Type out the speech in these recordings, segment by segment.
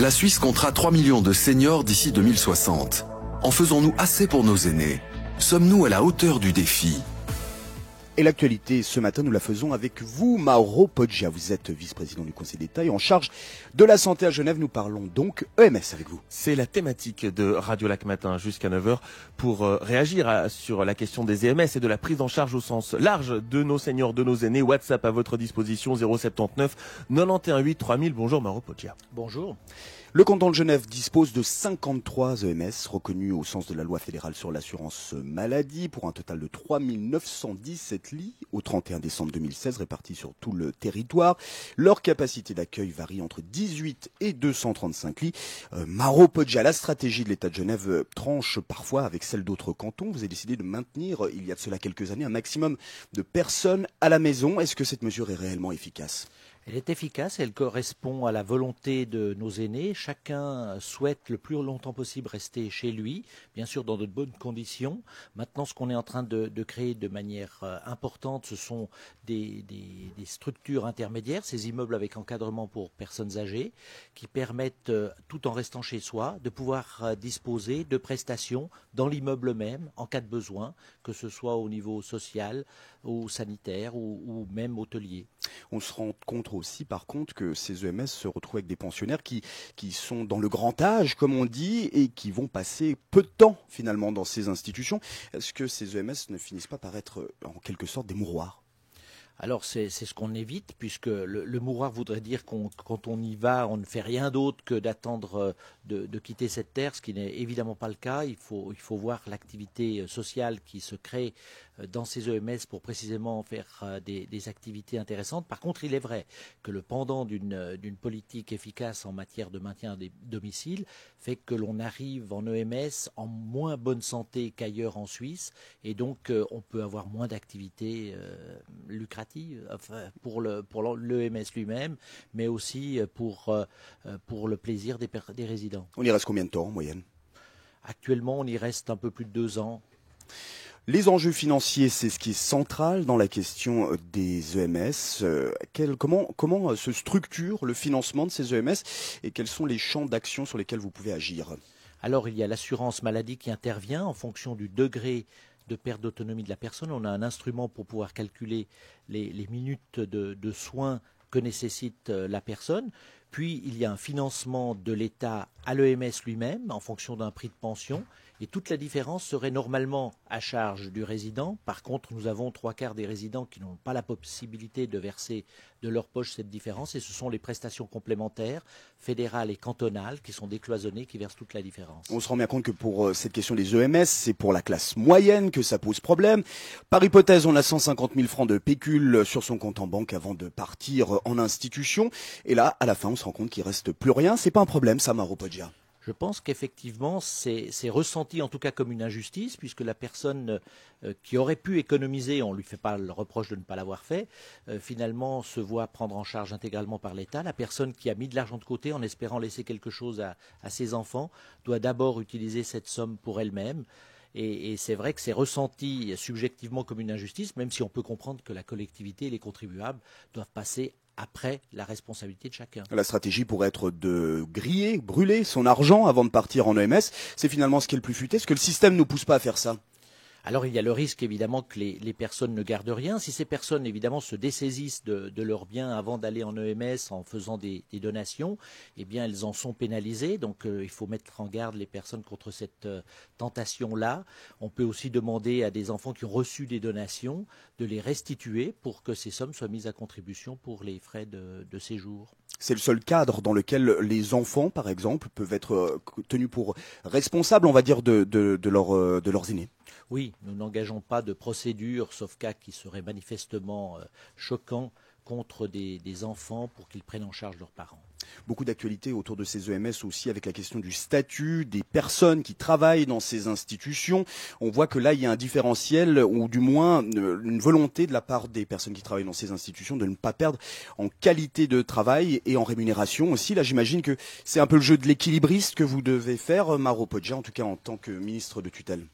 La Suisse comptera 3 millions de seniors d'ici 2060. En faisons-nous assez pour nos aînés? Sommes-nous à la hauteur du défi? Et l'actualité, ce matin, nous la faisons avec vous, Mauro Poggia. Vous êtes vice-président du Conseil d'État et en charge de la santé à Genève. Nous parlons donc EMS avec vous. C'est la thématique de Radio Lac Matin jusqu'à 9h pour euh, réagir sur la question des EMS et de la prise en charge au sens large de nos seniors, de nos aînés. WhatsApp à votre disposition 079 918 3000. Bonjour Mauro Poggia. Bonjour. Le canton de Genève dispose de 53 EMS reconnus au sens de la loi fédérale sur l'assurance maladie pour un total de 3 917 lits au 31 décembre 2016 répartis sur tout le territoire. Leur capacité d'accueil varie entre 18 et 235 lits. Euh, Maro Poggia, la stratégie de l'État de Genève euh, tranche parfois avec celle d'autres cantons. Vous avez décidé de maintenir, il y a de cela quelques années, un maximum de personnes à la maison. Est-ce que cette mesure est réellement efficace? Elle est efficace, elle correspond à la volonté de nos aînés. Chacun souhaite le plus longtemps possible rester chez lui, bien sûr dans de bonnes conditions. Maintenant, ce qu'on est en train de, créer de manière euh, importante, ce sont des, structures intermédiaires, ces immeubles avec encadrement pour personnes âgées, qui permettent, euh, tout en restant chez soi, de pouvoir euh, disposer de prestations dans l'immeuble même, en cas de besoin, que ce soit au niveau social, ou sanitaire, ou, ou même hôtelier. On se rend compte aussi, par contre, que ces EMS se retrouvent avec des pensionnaires qui, qui sont dans le grand âge, comme on dit, et qui vont passer peu de temps, finalement, dans ces institutions. Est-ce que ces EMS ne finissent pas par être, en quelque sorte, des mouroirs? Alors c'est ce qu'on évite, puisque le, mouroir voudrait dire qu'on quand on y va, on ne fait rien d'autre que d'attendre euh, de, quitter cette terre, ce qui n'est évidemment pas le cas. Il faut, il faut voir l'activité euh, sociale qui se crée dans ces EMS pour précisément faire des, activités intéressantes. Par contre, il est vrai que le pendant d'une politique efficace en matière de maintien des domiciles fait que l'on arrive en EMS en moins bonne santé qu'ailleurs en Suisse, et donc on peut avoir moins d'activités lucratives pour le pour l'EMS lui-même, mais aussi pour euh, pour le plaisir des, des résidents. On y reste combien de temps en moyenne? Actuellement, on y reste un peu plus de deux ans. Les enjeux financiers, c'est ce qui est central dans la question euh, des EMS. Euh, comment, comment se structure le financement de ces EMS et quels sont les champs d'action sur lesquels vous pouvez agir? Alors, il y a l'assurance maladie qui intervient en fonction du degré de perte d'autonomie de la personne. On a un instrument pour pouvoir calculer les, minutes de, soins que nécessite euh, la personne. Puis il y a un financement de l'État à l'EMS lui-même en fonction d'un prix de pension. Et toute la différence serait normalement à charge du résident. Par contre, nous avons trois quarts des résidents qui n'ont pas la possibilité de verser de leur poche cette différence. Et ce sont les prestations complémentaires, fédérales et cantonales, qui sont décloisonnées, qui versent toute la différence. On se rend bien compte que pour euh, cette question des EMS, c'est pour la classe moyenne que ça pose problème. Par hypothèse, on a 150 000 francs de pécule sur son compte en banque avant de partir en institution. Et là, à la fin, on se rend compte qu'il reste plus rien. C'est pas un problème, ça, Maro je pense qu'effectivement, c'est ressenti en tout cas comme une injustice, puisque la personne euh, qui aurait pu économiser, on ne lui fait pas le reproche de ne pas l'avoir fait, euh, finalement se voit prendre en charge intégralement par l'État. La personne qui a mis de l'argent de côté en espérant laisser quelque chose à, ses enfants doit d'abord utiliser cette somme pour elle-même. Et, et c'est vrai que c'est ressenti subjectivement comme une injustice, même si on peut comprendre que la collectivité et les contribuables doivent passer après la responsabilité de chacun. La stratégie pourrait être de griller, brûler son argent avant de partir en EMS. C'est finalement ce qui est le plus futé. Est-ce que le système ne nous pousse pas à faire ça alors il y a le risque évidemment que les, personnes ne gardent rien. Si ces personnes évidemment se dessaisissent de, leurs biens avant d'aller en EMS en faisant des, donations, eh bien elles en sont pénalisées. Donc euh, il faut mettre en garde les personnes contre cette euh, tentation-là. On peut aussi demander à des enfants qui ont reçu des donations de les restituer pour que ces sommes soient mises à contribution pour les frais de, séjour. C'est le seul cadre dans lequel les enfants, par exemple, peuvent être euh, tenus pour responsables, on va dire, de leurs aînés. Oui, nous n'engageons pas de procédure, sauf cas qui serait manifestement euh, choquant contre des, enfants pour qu'ils prennent en charge leurs parents. Beaucoup d'actualités autour de ces EMS aussi avec la question du statut des personnes qui travaillent dans ces institutions. On voit que là, il y a un différentiel ou du moins euh, une volonté de la part des personnes qui travaillent dans ces institutions de ne pas perdre en qualité de travail et en rémunération aussi. Là, j'imagine que c'est un peu le jeu de l'équilibriste que vous devez faire, Maro Poggia, en tout cas en tant que ministre de tutelle.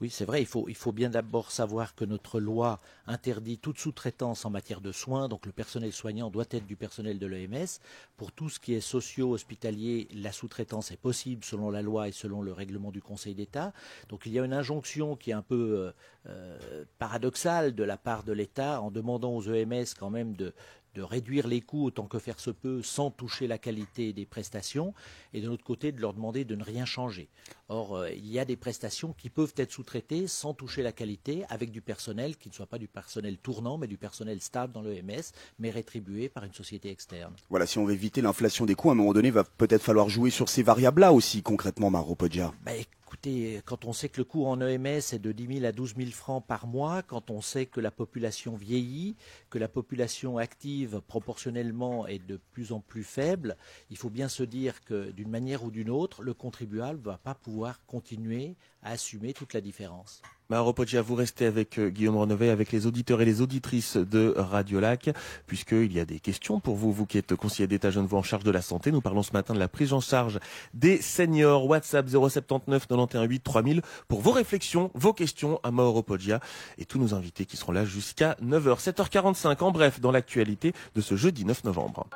Oui, c'est vrai, il faut, bien d'abord savoir que notre loi interdit toute sous-traitance en matière de soins, donc le personnel soignant doit être du personnel de l'EMS. Pour tout ce qui est socio-hospitalier, la sous-traitance est possible selon la loi et selon le règlement du Conseil d'État. Donc il y a une injonction qui est un peu euh, euh, paradoxale de la part de l'État en demandant aux EMS quand même de, de réduire les coûts autant que faire se peut sans toucher la qualité des prestations, et de l'autre côté de leur demander de ne rien changer. Or, euh, il y a des prestations qui peuvent être sous-traitées sans toucher la qualité, avec du personnel qui ne soit pas du personnel tournant, mais du personnel stable dans l'EMS, mais rétribué par une société externe. Voilà, si on veut éviter l'inflation des coûts, à un moment donné, il va peut-être falloir jouer sur ces variables-là aussi, concrètement, Maro Poggia. Bah, écoutez, quand on sait que le coût en EMS est de 10 000 à 12 000 francs par mois, quand on sait que la population vieillit, que la population active proportionnellement est de plus en plus faible, il faut bien se dire que d'une manière ou d'une autre, le contribuable ne va pas pouvoir continuer à assumer toute la différence. Maro Poggia, vous restez avec euh, Guillaume Renovet, avec les auditeurs et les auditrices de Radio Lac, puisqu'il y a des questions pour vous, vous qui êtes conseiller d'État Genevois en charge de la santé. Nous parlons ce matin de la prise en charge des seniors. WhatsApp 079 91 8 3000 pour vos réflexions, vos questions à Mauro Poggia et tous nos invités qui seront là jusqu'à 9h, 7h45. En bref, dans l'actualité de ce jeudi 9 novembre.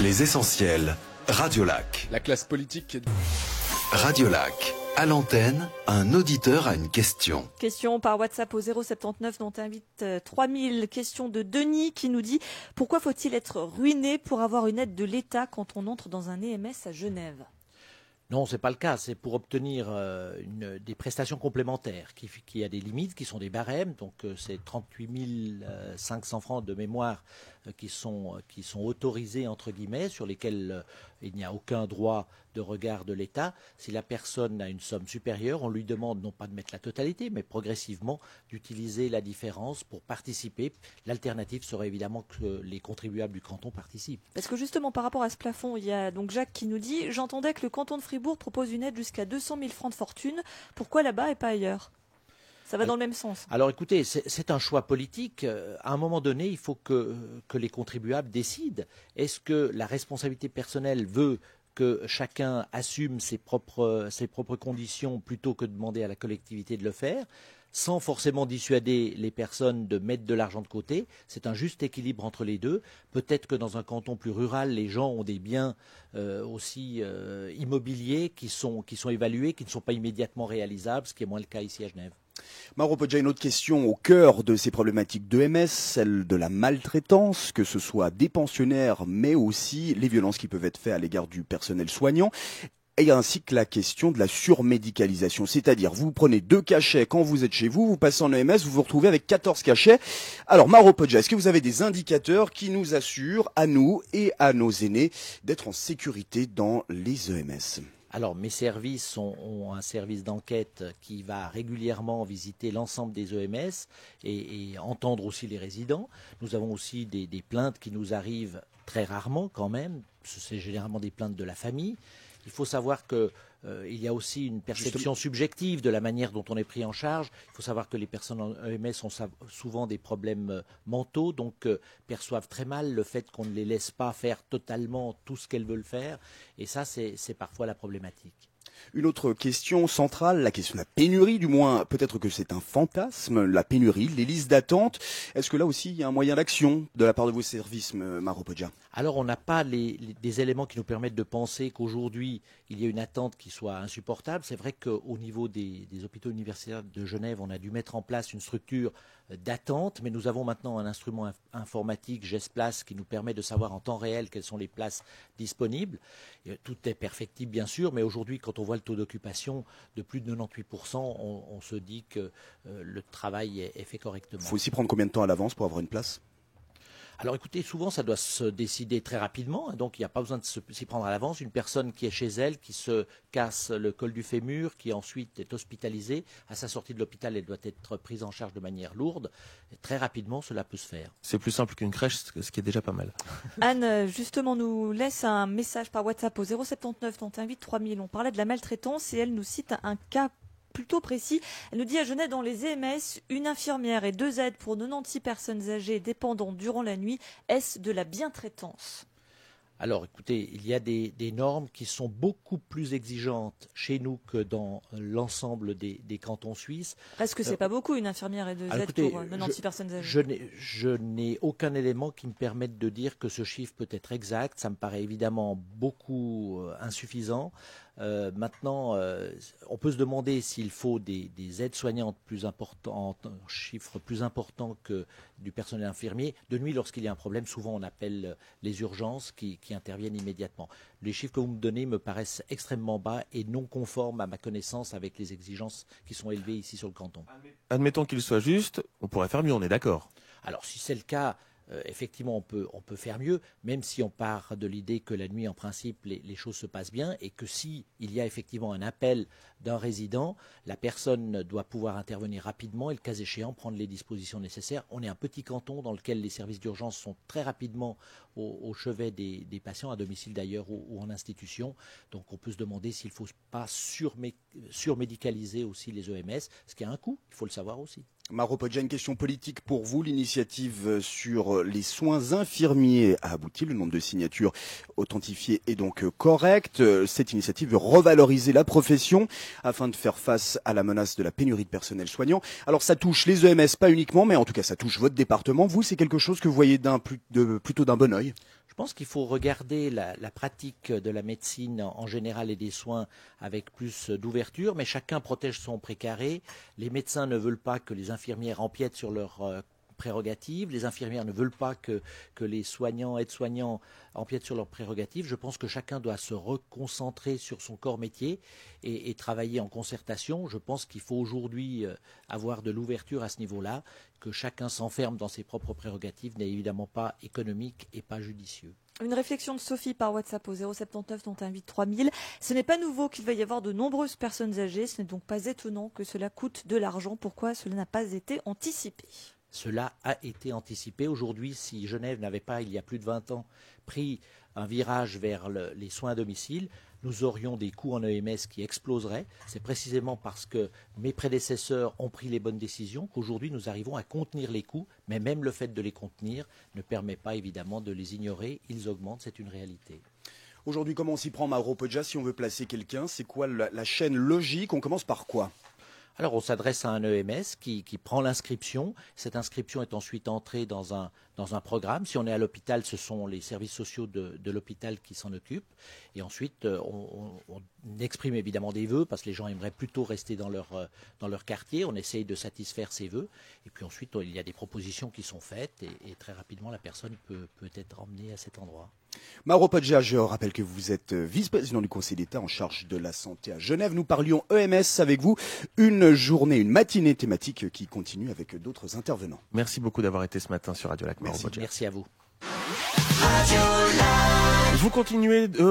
Les essentiels. Radio Lac. La classe politique. Radio Lac. À l'antenne, un auditeur a une question. Question par WhatsApp au 079 dont invite 3000. Question de Denis qui nous dit Pourquoi faut-il être ruiné pour avoir une aide de l'État quand on entre dans un EMS à Genève? Non, ce n'est pas le cas. C'est pour obtenir euh, une, des prestations complémentaires qui, qui, a des limites, qui sont des barèmes. Donc, euh, c'est 38 500 francs de mémoire euh, qui sont, qui sont autorisés, entre guillemets, sur lesquels euh, il n'y a aucun droit de regard de l'État. Si la personne a une somme supérieure, on lui demande non pas de mettre la totalité, mais progressivement d'utiliser la différence pour participer. L'alternative serait évidemment que les contribuables du canton participent. Parce que justement, par rapport à ce plafond, il y a donc Jacques qui nous dit J'entendais que le canton de Fribourg propose une aide jusqu'à 200 000 francs de fortune. Pourquoi là-bas et pas ailleurs? Ça va dans le même sens. Alors écoutez, c'est un choix politique. Euh, à un moment donné, il faut que, que les contribuables décident. Est-ce que la responsabilité personnelle veut que chacun assume ses propres, ses propres conditions plutôt que de demander à la collectivité de le faire sans forcément dissuader les personnes de mettre de l'argent de côté? C'est un juste équilibre entre les deux. Peut-être que dans un canton plus rural, les gens ont des biens euh, aussi euh, immobiliers qui sont, qui sont évalués, qui ne sont pas immédiatement réalisables, ce qui est moins le cas ici à Genève. Maro déjà une autre question au cœur de ces problématiques d'EMS, celle de la maltraitance, que ce soit des pensionnaires, mais aussi les violences qui peuvent être faites à l'égard du personnel soignant et ainsi que la question de la surmédicalisation. C'est-à-dire, vous prenez deux cachets quand vous êtes chez vous, vous passez en EMS, vous vous retrouvez avec 14 cachets. Alors, Maro Podja, est-ce que vous avez des indicateurs qui nous assurent, à nous et à nos aînés, d'être en sécurité dans les EMS alors, mes services ont, un service d'enquête qui va régulièrement visiter l'ensemble des EMS et, entendre aussi les résidents. Nous avons aussi des, des plaintes qui nous arrivent très rarement quand même. C'est généralement des plaintes de la famille. Il faut savoir qu'il euh, y a aussi une perception subjective de la manière dont on est pris en charge. Il faut savoir que les personnes en EMS ont souvent des problèmes euh, mentaux, donc euh, perçoivent très mal le fait qu'on ne les laisse pas faire totalement tout ce qu'elles veulent faire. Et ça, c'est parfois la problématique. Une autre question centrale, la question de la pénurie, du moins peut-être que c'est un fantasme, la pénurie, les listes d'attente. Est-ce que là aussi il y a un moyen d'action de la part de vos services, Maro Podja Alors on n'a pas des éléments qui nous permettent de penser qu'aujourd'hui il y a une attente qui soit insupportable. C'est vrai qu'au niveau des, hôpitaux universitaires de Genève, on a dû mettre en place une structure d'attente, mais nous avons maintenant un instrument informatique GESPLACE qui nous permet de savoir en temps réel quelles sont les places disponibles. tout est perfectible bien sûr, mais aujourd'hui quand on voit le taux d'occupation de plus de 98%, on, se dit que euh, le travail est, est fait correctement. Il faut aussi prendre combien de temps à l'avance pour avoir une place? Alors écoutez, souvent ça doit se décider très rapidement, hein, donc il n'y a pas besoin de s'y prendre à l'avance. Une personne qui est chez elle, qui se casse le col du fémur, qui ensuite est hospitalisée, à sa sortie de l'hôpital, elle doit être prise en charge de manière lourde. très rapidement, cela peut se faire. C'est plus simple qu'une crèche, ce qui est déjà pas mal. Anne, justement, nous laisse un message par WhatsApp au 079 dont invite 3000. On parlait de la maltraitance et elle nous cite un cas plutôt précis. Elle nous dit à Genève, dans les EMS, une infirmière et deux aides pour 96 personnes âgées dépendantes durant la nuit. Est-ce de la bientraitance? Alors écoutez, il y a des, normes qui sont beaucoup plus exigeantes chez nous que dans l'ensemble des, cantons suisses. Est-ce que c'est euh, pas beaucoup une infirmière et deux aides pour 96 personnes âgées Je n'ai aucun élément qui me permette de dire que ce chiffre peut être exact. Ça me paraît évidemment beaucoup euh, insuffisant. Euh, maintenant, euh, on peut se demander s'il faut des, aides soignantes plus importantes, un chiffre plus important que du personnel infirmier. De nuit, lorsqu'il y a un problème, souvent on appelle les urgences qui, interviennent immédiatement. Les chiffres que vous me donnez me paraissent extrêmement bas et non conformes à ma connaissance avec les exigences qui sont élevées ici sur le canton. Admettons qu'il soit juste, on pourrait faire mieux, on est d'accord. Alors si c'est le cas, euh, effectivement, on peut, on peut faire mieux, même si on part de l'idée que la nuit, en principe, les, choses se passent bien et que s'il y a effectivement un appel d'un résident, la personne doit pouvoir intervenir rapidement et, le cas échéant, prendre les dispositions nécessaires. On est un petit canton dans lequel les services d'urgence sont très rapidement au, chevet des, patients, à domicile d'ailleurs ou, en institution. Donc on peut se demander s'il ne faut pas surmédicaliser aussi les EMS, ce qui a un coût, il faut le savoir aussi. Maro Podja, une question politique pour vous. L'initiative sur les soins infirmiers a abouti. Le nombre de signatures authentifiées est donc correct. Cette initiative veut revaloriser la profession afin de faire face à la menace de la pénurie de personnel soignant. Alors ça touche les EMS, pas uniquement, mais en tout cas ça touche votre département. Vous, c'est quelque chose que vous voyez plutôt d'un bon oeil? Je pense qu'il faut regarder la, pratique de la médecine en général et des soins avec plus d'ouverture, mais chacun protège son précaré. Les médecins ne veulent pas que les infirmières empiètent sur leurs euh, prérogatives. Les infirmières ne veulent pas que, les soignants, aides-soignants empiètent sur leurs prérogatives. Je pense que chacun doit se reconcentrer sur son corps métier et, travailler en concertation. Je pense qu'il faut aujourd'hui euh, avoir de l'ouverture à ce niveau-là que chacun s'enferme dans ses propres prérogatives n'est évidemment pas économique et pas judicieux. Une réflexion de Sophie par WhatsApp au 079 dont invite 3000. Ce n'est pas nouveau qu'il va y avoir de nombreuses personnes âgées. Ce n'est donc pas étonnant que cela coûte de l'argent. Pourquoi cela n'a pas été anticipé? Cela a été anticipé. Aujourd'hui, si Genève n'avait pas, il y a plus de 20 ans, pris un virage vers les soins à domicile, nous aurions des coûts en EMS qui exploseraient. C'est précisément parce que mes prédécesseurs ont pris les bonnes décisions qu'aujourd'hui nous arrivons à contenir les coûts, mais même le fait de les contenir ne permet pas évidemment de les ignorer. Ils augmentent, c'est une réalité. Aujourd'hui, comment on s'y prend, Mauro Poggia, si on veut placer quelqu'un C'est quoi la chaîne logique? On commence par quoi? Alors on s'adresse à un EMS qui, prend l'inscription. Cette inscription est ensuite entrée dans un, dans un programme. Si on est à l'hôpital, ce sont les services sociaux de, l'hôpital qui s'en occupent. Et ensuite, euh, on, exprime évidemment des vœux parce que les gens aimeraient plutôt rester dans leur, euh, dans leur quartier. On essaye de satisfaire ces vœux. Et puis ensuite, il y a des propositions qui sont faites et, très rapidement, la personne peut, peut être emmenée à cet endroit. Maro Padja, je rappelle que vous êtes euh, vice-président du Conseil d'État en charge de la santé à Genève. Nous parlions EMS avec vous. Une journée, une matinée thématique qui continue avec d'autres intervenants. Merci beaucoup d'avoir été ce matin sur Radio Lac. Merci, Merci à vous. Vous continuez de